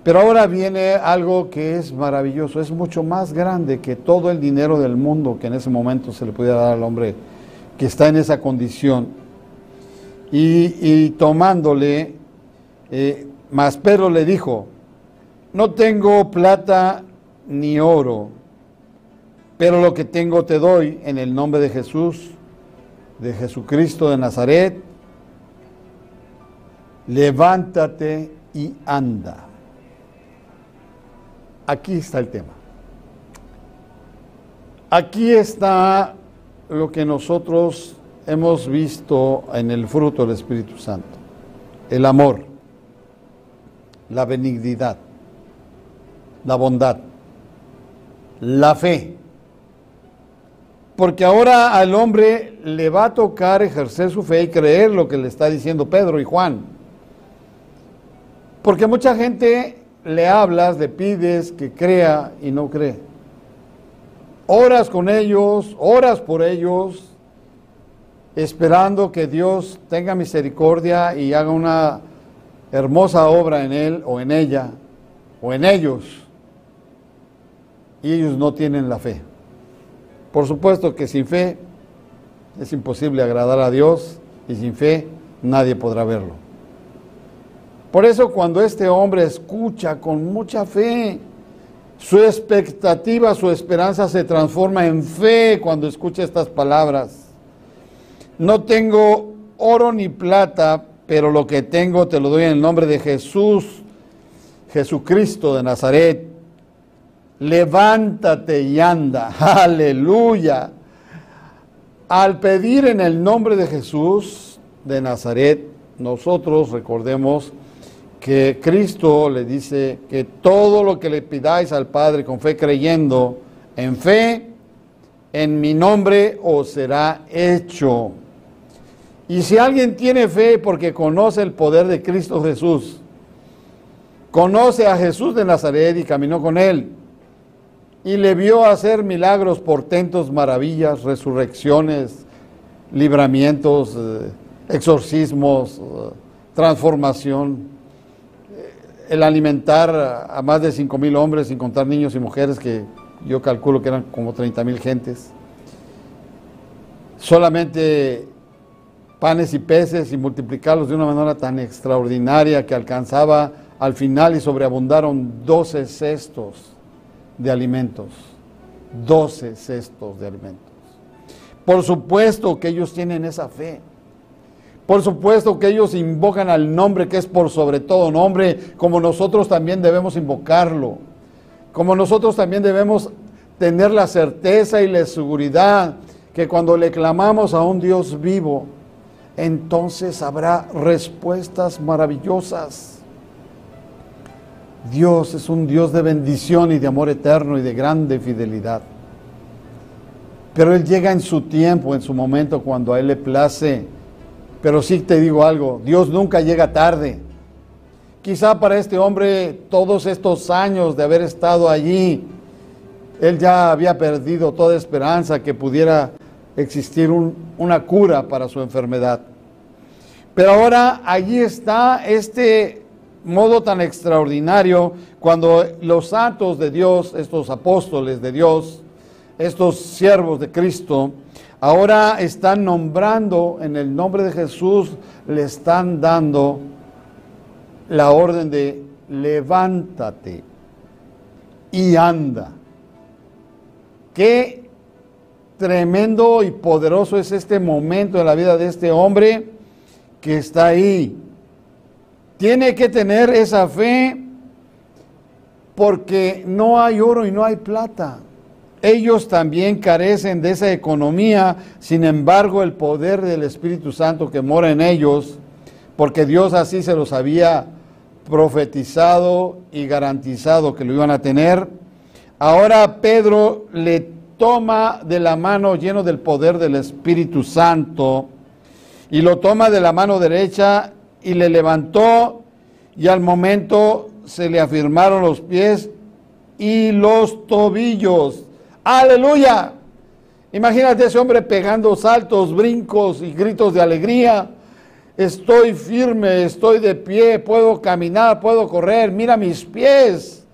Pero ahora viene algo que es maravilloso, es mucho más grande que todo el dinero del mundo que en ese momento se le pudiera dar al hombre que está en esa condición. Y, tomándole, eh, mas Pedro le dijo, no tengo plata ni oro, pero lo que tengo te doy en el nombre de Jesús, de Jesucristo de Nazaret, levántate y anda. Aquí está el tema. Aquí está lo que nosotros hemos visto en el fruto del Espíritu Santo. El amor, la benignidad, la bondad, la fe. Porque ahora al hombre le va a tocar ejercer su fe y creer lo que le está diciendo Pedro y Juan. Porque mucha gente le hablas, le pides que crea y no cree. Oras con ellos, oras por ellos, esperando que Dios tenga misericordia y haga una hermosa obra en él o en ella o en ellos. Y ellos no tienen la fe. Por supuesto que sin fe es imposible agradar a Dios y sin fe nadie podrá verlo. Por eso cuando este hombre escucha con mucha fe, su expectativa, su esperanza se transforma en fe cuando escucha estas palabras. No tengo oro ni plata, pero lo que tengo te lo doy en el nombre de Jesús, Jesucristo de Nazaret. Levántate y anda. Aleluya. Al pedir en el nombre de Jesús de Nazaret, nosotros recordemos que Cristo le dice que todo lo que le pidáis al Padre con fe creyendo en fe, en mi nombre os será hecho. Y si alguien tiene fe porque conoce el poder de Cristo Jesús, conoce a Jesús de Nazaret y caminó con él, y le vio hacer milagros, portentos, maravillas, resurrecciones, libramientos, eh, exorcismos, eh, transformación, el alimentar a más de 5 mil hombres, sin contar niños y mujeres, que yo calculo que eran como 30 mil gentes. Solamente panes y peces y multiplicarlos de una manera tan extraordinaria que alcanzaba al final y sobreabundaron 12 cestos de alimentos. 12 cestos de alimentos. Por supuesto que ellos tienen esa fe. Por supuesto que ellos invocan al nombre que es por sobre todo nombre, como nosotros también debemos invocarlo. Como nosotros también debemos tener la certeza y la seguridad que cuando le clamamos a un Dios vivo, entonces habrá respuestas maravillosas. Dios es un Dios de bendición y de amor eterno y de grande fidelidad. Pero Él llega en su tiempo, en su momento, cuando a Él le place. Pero sí te digo algo, Dios nunca llega tarde. Quizá para este hombre todos estos años de haber estado allí, él ya había perdido toda esperanza que pudiera existir una cura para su enfermedad. Pero ahora allí está este modo tan extraordinario cuando los santos de Dios, estos apóstoles de Dios, estos siervos de Cristo, ahora están nombrando en el nombre de Jesús, le están dando la orden de levántate y anda. Qué tremendo y poderoso es este momento en la vida de este hombre que está ahí. Tiene que tener esa fe porque no hay oro y no hay plata. Ellos también carecen de esa economía, sin embargo el poder del Espíritu Santo que mora en ellos, porque Dios así se los había profetizado y garantizado que lo iban a tener, Ahora Pedro le toma de la mano lleno del poder del Espíritu Santo y lo toma de la mano derecha y le levantó y al momento se le afirmaron los pies y los tobillos. Aleluya. Imagínate ese hombre pegando saltos, brincos y gritos de alegría. Estoy firme, estoy de pie, puedo caminar, puedo correr, mira mis pies.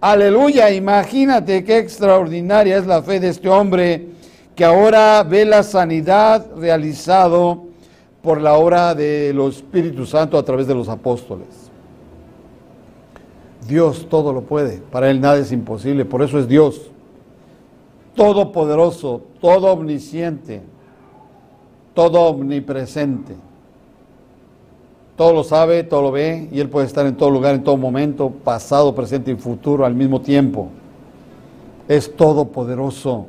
Aleluya, imagínate qué extraordinaria es la fe de este hombre que ahora ve la sanidad realizado por la obra de los Espíritu Santo a través de los apóstoles. Dios todo lo puede, para Él nada es imposible, por eso es Dios, todopoderoso, todo omnisciente, todo omnipresente todo lo sabe, todo lo ve y Él puede estar en todo lugar, en todo momento, pasado, presente y futuro al mismo tiempo. Es todopoderoso.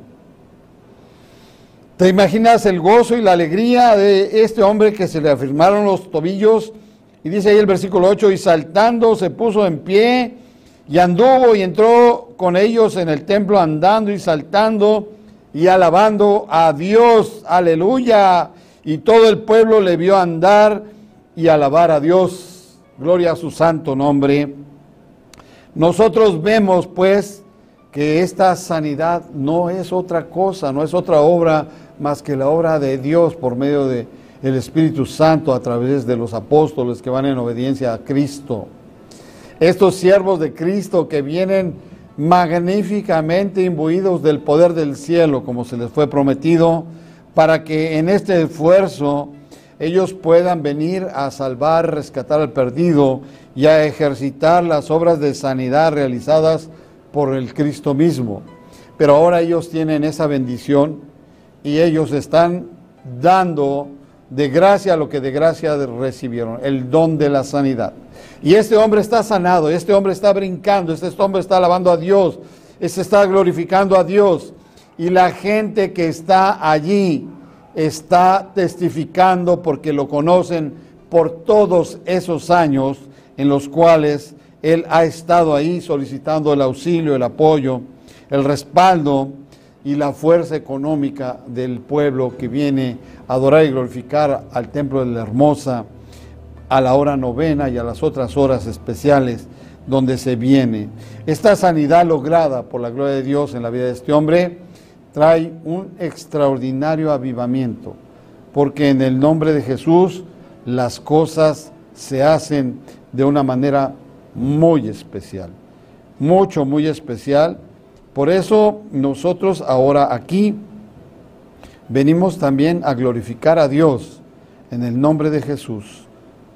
¿Te imaginas el gozo y la alegría de este hombre que se le afirmaron los tobillos? Y dice ahí el versículo 8, y saltando se puso en pie y anduvo y entró con ellos en el templo andando y saltando y alabando a Dios. Aleluya. Y todo el pueblo le vio andar y alabar a Dios. Gloria a su santo nombre. Nosotros vemos pues que esta sanidad no es otra cosa, no es otra obra más que la obra de Dios por medio de el Espíritu Santo a través de los apóstoles que van en obediencia a Cristo. Estos siervos de Cristo que vienen magníficamente imbuidos del poder del cielo, como se les fue prometido, para que en este esfuerzo ellos puedan venir a salvar, rescatar al perdido y a ejercitar las obras de sanidad realizadas por el Cristo mismo. Pero ahora ellos tienen esa bendición y ellos están dando de gracia lo que de gracia recibieron, el don de la sanidad. Y este hombre está sanado, este hombre está brincando, este hombre está alabando a Dios, este está glorificando a Dios. Y la gente que está allí está testificando porque lo conocen por todos esos años en los cuales él ha estado ahí solicitando el auxilio, el apoyo, el respaldo y la fuerza económica del pueblo que viene a adorar y glorificar al templo de la hermosa a la hora novena y a las otras horas especiales donde se viene. Esta sanidad lograda por la gloria de Dios en la vida de este hombre trae un extraordinario avivamiento, porque en el nombre de Jesús las cosas se hacen de una manera muy especial, mucho, muy especial. Por eso nosotros ahora aquí venimos también a glorificar a Dios en el nombre de Jesús,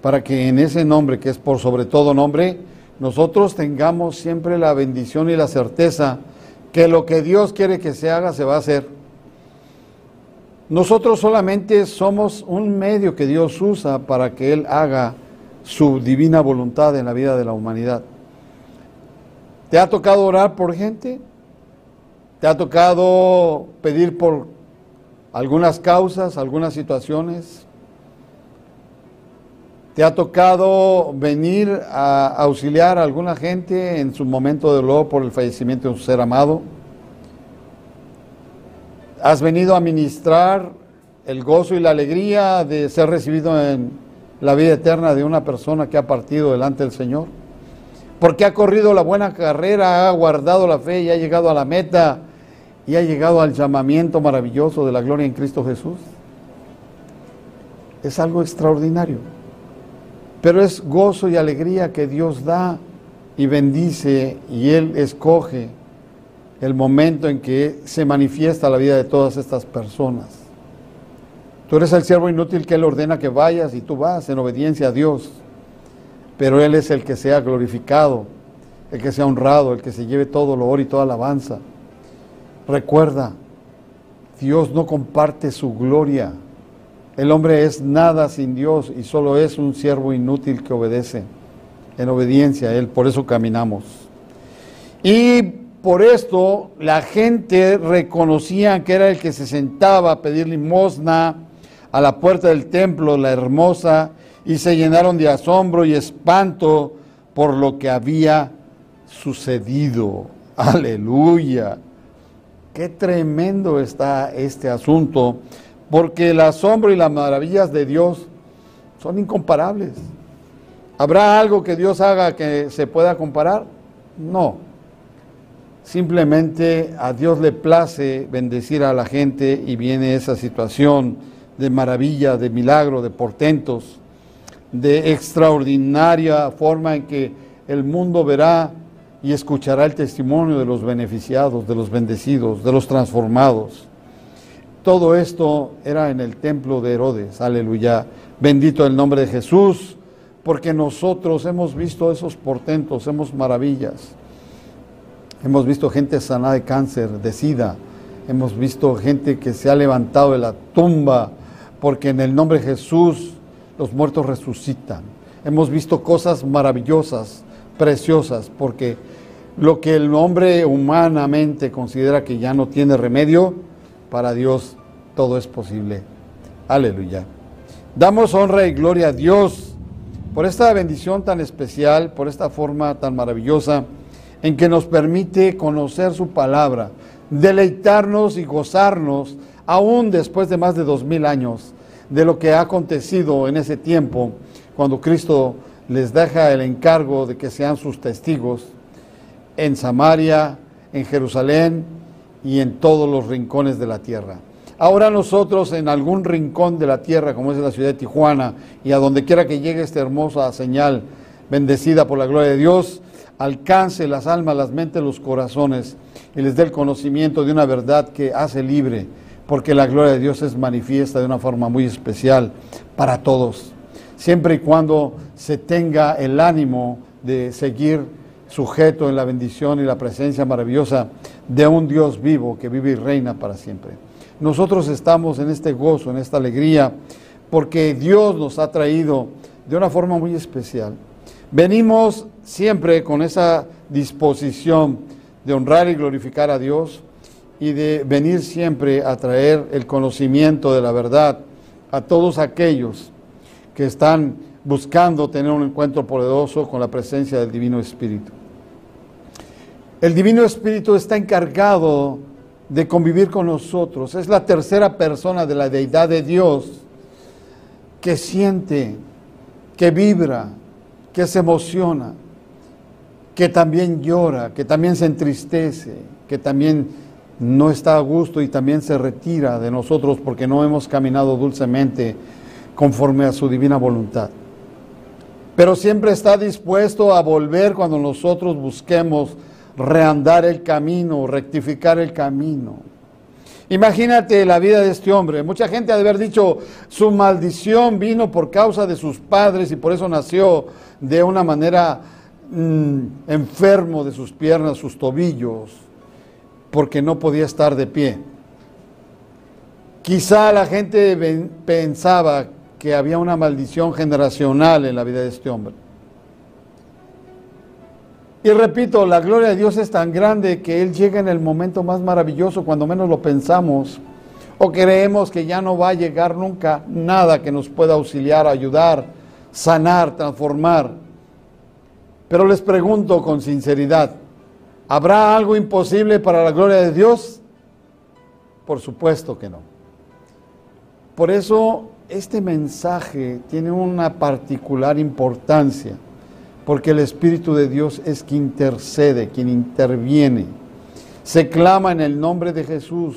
para que en ese nombre, que es por sobre todo nombre, nosotros tengamos siempre la bendición y la certeza que lo que Dios quiere que se haga se va a hacer. Nosotros solamente somos un medio que Dios usa para que Él haga su divina voluntad en la vida de la humanidad. ¿Te ha tocado orar por gente? ¿Te ha tocado pedir por algunas causas, algunas situaciones? ¿Te ha tocado venir a auxiliar a alguna gente en su momento de dolor por el fallecimiento de un ser amado? ¿Has venido a ministrar el gozo y la alegría de ser recibido en la vida eterna de una persona que ha partido delante del Señor? Porque ha corrido la buena carrera, ha guardado la fe y ha llegado a la meta y ha llegado al llamamiento maravilloso de la gloria en Cristo Jesús. Es algo extraordinario. Pero es gozo y alegría que Dios da y bendice y Él escoge el momento en que se manifiesta la vida de todas estas personas. Tú eres el siervo inútil que Él ordena que vayas y tú vas en obediencia a Dios pero Él es el que sea glorificado, el que sea honrado, el que se lleve todo lo oro y toda alabanza. Recuerda, Dios no comparte su gloria. El hombre es nada sin Dios y solo es un siervo inútil que obedece en obediencia a Él. Por eso caminamos. Y por esto la gente reconocía que era el que se sentaba a pedir limosna a la puerta del templo, la hermosa y se llenaron de asombro y espanto por lo que había sucedido. Aleluya. Qué tremendo está este asunto, porque el asombro y las maravillas de Dios son incomparables. ¿Habrá algo que Dios haga que se pueda comparar? No. Simplemente a Dios le place bendecir a la gente y viene esa situación de maravilla, de milagro, de portentos de extraordinaria forma en que el mundo verá y escuchará el testimonio de los beneficiados, de los bendecidos, de los transformados. Todo esto era en el templo de Herodes, aleluya. Bendito el nombre de Jesús, porque nosotros hemos visto esos portentos, hemos maravillas. Hemos visto gente sanada de cáncer, de sida. Hemos visto gente que se ha levantado de la tumba, porque en el nombre de Jesús los muertos resucitan. Hemos visto cosas maravillosas, preciosas, porque lo que el hombre humanamente considera que ya no tiene remedio, para Dios todo es posible. Aleluya. Damos honra y gloria a Dios por esta bendición tan especial, por esta forma tan maravillosa en que nos permite conocer su palabra, deleitarnos y gozarnos aún después de más de dos mil años de lo que ha acontecido en ese tiempo, cuando Cristo les deja el encargo de que sean sus testigos en Samaria, en Jerusalén y en todos los rincones de la tierra. Ahora nosotros en algún rincón de la tierra, como es la ciudad de Tijuana, y a donde quiera que llegue esta hermosa señal, bendecida por la gloria de Dios, alcance las almas, las mentes, los corazones y les dé el conocimiento de una verdad que hace libre porque la gloria de Dios es manifiesta de una forma muy especial para todos, siempre y cuando se tenga el ánimo de seguir sujeto en la bendición y la presencia maravillosa de un Dios vivo que vive y reina para siempre. Nosotros estamos en este gozo, en esta alegría, porque Dios nos ha traído de una forma muy especial. Venimos siempre con esa disposición de honrar y glorificar a Dios, y de venir siempre a traer el conocimiento de la verdad a todos aquellos que están buscando tener un encuentro poderoso con la presencia del Divino Espíritu. El Divino Espíritu está encargado de convivir con nosotros. Es la tercera persona de la deidad de Dios que siente, que vibra, que se emociona, que también llora, que también se entristece, que también no está a gusto y también se retira de nosotros porque no hemos caminado dulcemente conforme a su divina voluntad. Pero siempre está dispuesto a volver cuando nosotros busquemos reandar el camino, rectificar el camino. Imagínate la vida de este hombre. Mucha gente ha de haber dicho, su maldición vino por causa de sus padres y por eso nació de una manera mm, enfermo de sus piernas, sus tobillos porque no podía estar de pie. Quizá la gente pensaba que había una maldición generacional en la vida de este hombre. Y repito, la gloria de Dios es tan grande que Él llega en el momento más maravilloso, cuando menos lo pensamos, o creemos que ya no va a llegar nunca nada que nos pueda auxiliar, ayudar, sanar, transformar. Pero les pregunto con sinceridad, ¿habrá algo imposible para la gloria de Dios? Por supuesto que no. Por eso este mensaje tiene una particular importancia, porque el Espíritu de Dios es quien intercede, quien interviene. Se clama en el nombre de Jesús,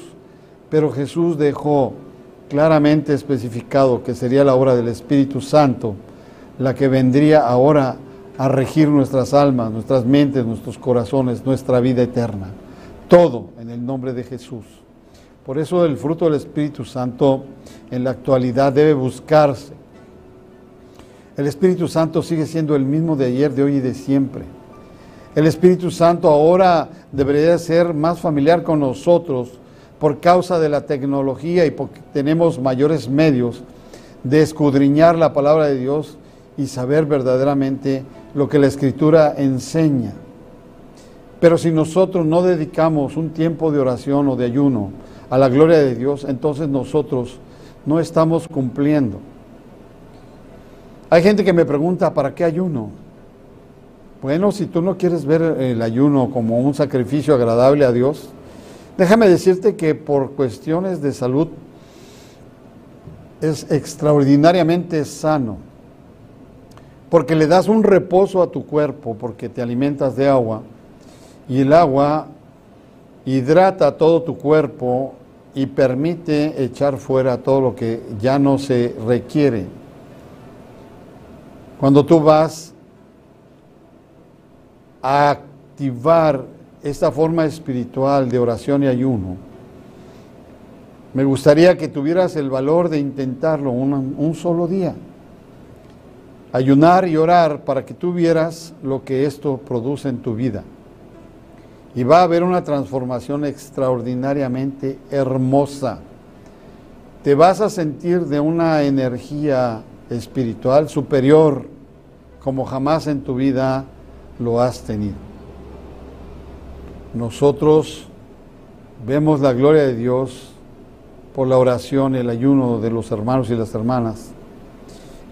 pero Jesús dejó claramente especificado que sería la obra del Espíritu Santo la que vendría ahora a regir nuestras almas, nuestras mentes, nuestros corazones, nuestra vida eterna. Todo en el nombre de Jesús. Por eso el fruto del Espíritu Santo en la actualidad debe buscarse. El Espíritu Santo sigue siendo el mismo de ayer, de hoy y de siempre. El Espíritu Santo ahora debería ser más familiar con nosotros por causa de la tecnología y porque tenemos mayores medios de escudriñar la palabra de Dios y saber verdaderamente lo que la Escritura enseña. Pero si nosotros no dedicamos un tiempo de oración o de ayuno a la gloria de Dios, entonces nosotros no estamos cumpliendo. Hay gente que me pregunta, ¿para qué ayuno? Bueno, si tú no quieres ver el ayuno como un sacrificio agradable a Dios, déjame decirte que por cuestiones de salud es extraordinariamente sano, porque le das un reposo a tu cuerpo, porque te alimentas de agua, y el agua hidrata todo tu cuerpo y permite echar fuera todo lo que ya no se requiere. Cuando tú vas a activar esta forma espiritual de oración y ayuno, me gustaría que tuvieras el valor de intentarlo un, un solo día. Ayunar y orar para que tú vieras lo que esto produce en tu vida. Y va a haber una transformación extraordinariamente hermosa. Te vas a sentir de una energía espiritual superior como jamás en tu vida lo has tenido. Nosotros vemos la gloria de Dios por la oración, el ayuno de los hermanos y las hermanas,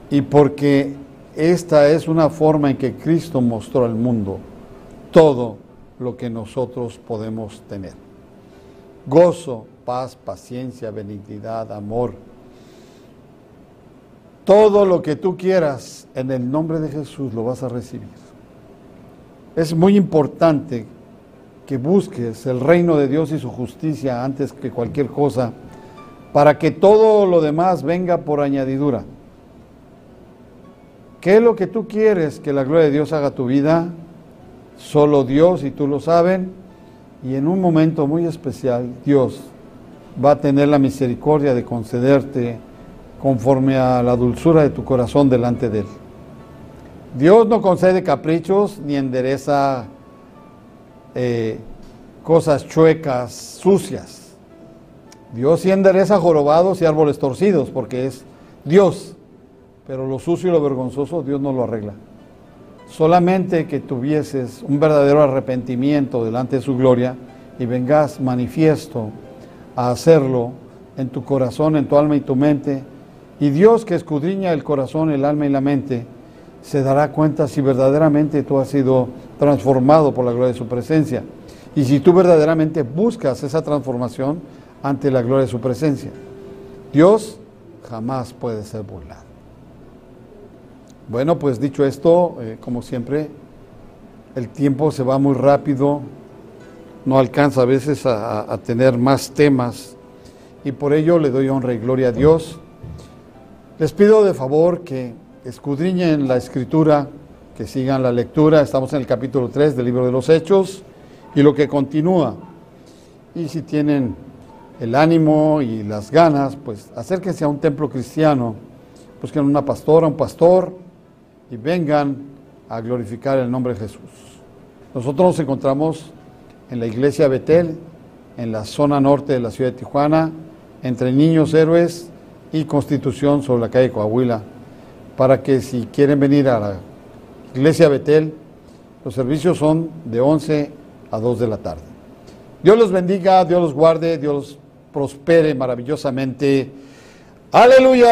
y porque esta es una forma en que Cristo mostró al mundo todo lo que nosotros podemos tener. Gozo, paz, paciencia, benignidad, amor. Todo lo que tú quieras en el nombre de Jesús lo vas a recibir. Es muy importante que busques el reino de Dios y su justicia antes que cualquier cosa, para que todo lo demás venga por añadidura. ¿Qué es lo que tú quieres que la gloria de Dios haga tu vida? Solo Dios y tú lo saben. Y en un momento muy especial, Dios va a tener la misericordia de concederte conforme a la dulzura de tu corazón delante de Él. Dios no concede caprichos ni endereza eh, cosas chuecas, sucias. Dios sí endereza jorobados y árboles torcidos porque es Dios. Pero lo sucio y lo vergonzoso Dios no lo arregla. Solamente que tuvieses un verdadero arrepentimiento delante de su gloria y vengas manifiesto a hacerlo en tu corazón, en tu alma y tu mente. Y Dios que escudriña el corazón, el alma y la mente, se dará cuenta si verdaderamente tú has sido transformado por la gloria de su presencia. Y si tú verdaderamente buscas esa transformación ante la gloria de su presencia. Dios jamás puede ser burlado. Bueno, pues dicho esto, eh, como siempre, el tiempo se va muy rápido, no alcanza a veces a, a tener más temas y por ello le doy honra y gloria a Dios. Les pido de favor que escudriñen la escritura, que sigan la lectura. Estamos en el capítulo 3 del libro de los Hechos y lo que continúa. Y si tienen el ánimo y las ganas, pues acérquense a un templo cristiano, busquen una pastora, un pastor y vengan a glorificar el nombre de Jesús. Nosotros nos encontramos en la iglesia Betel, en la zona norte de la ciudad de Tijuana, entre Niños Héroes y Constitución sobre la calle Coahuila, para que si quieren venir a la iglesia Betel, los servicios son de 11 a 2 de la tarde. Dios los bendiga, Dios los guarde, Dios los prospere maravillosamente. Aleluya.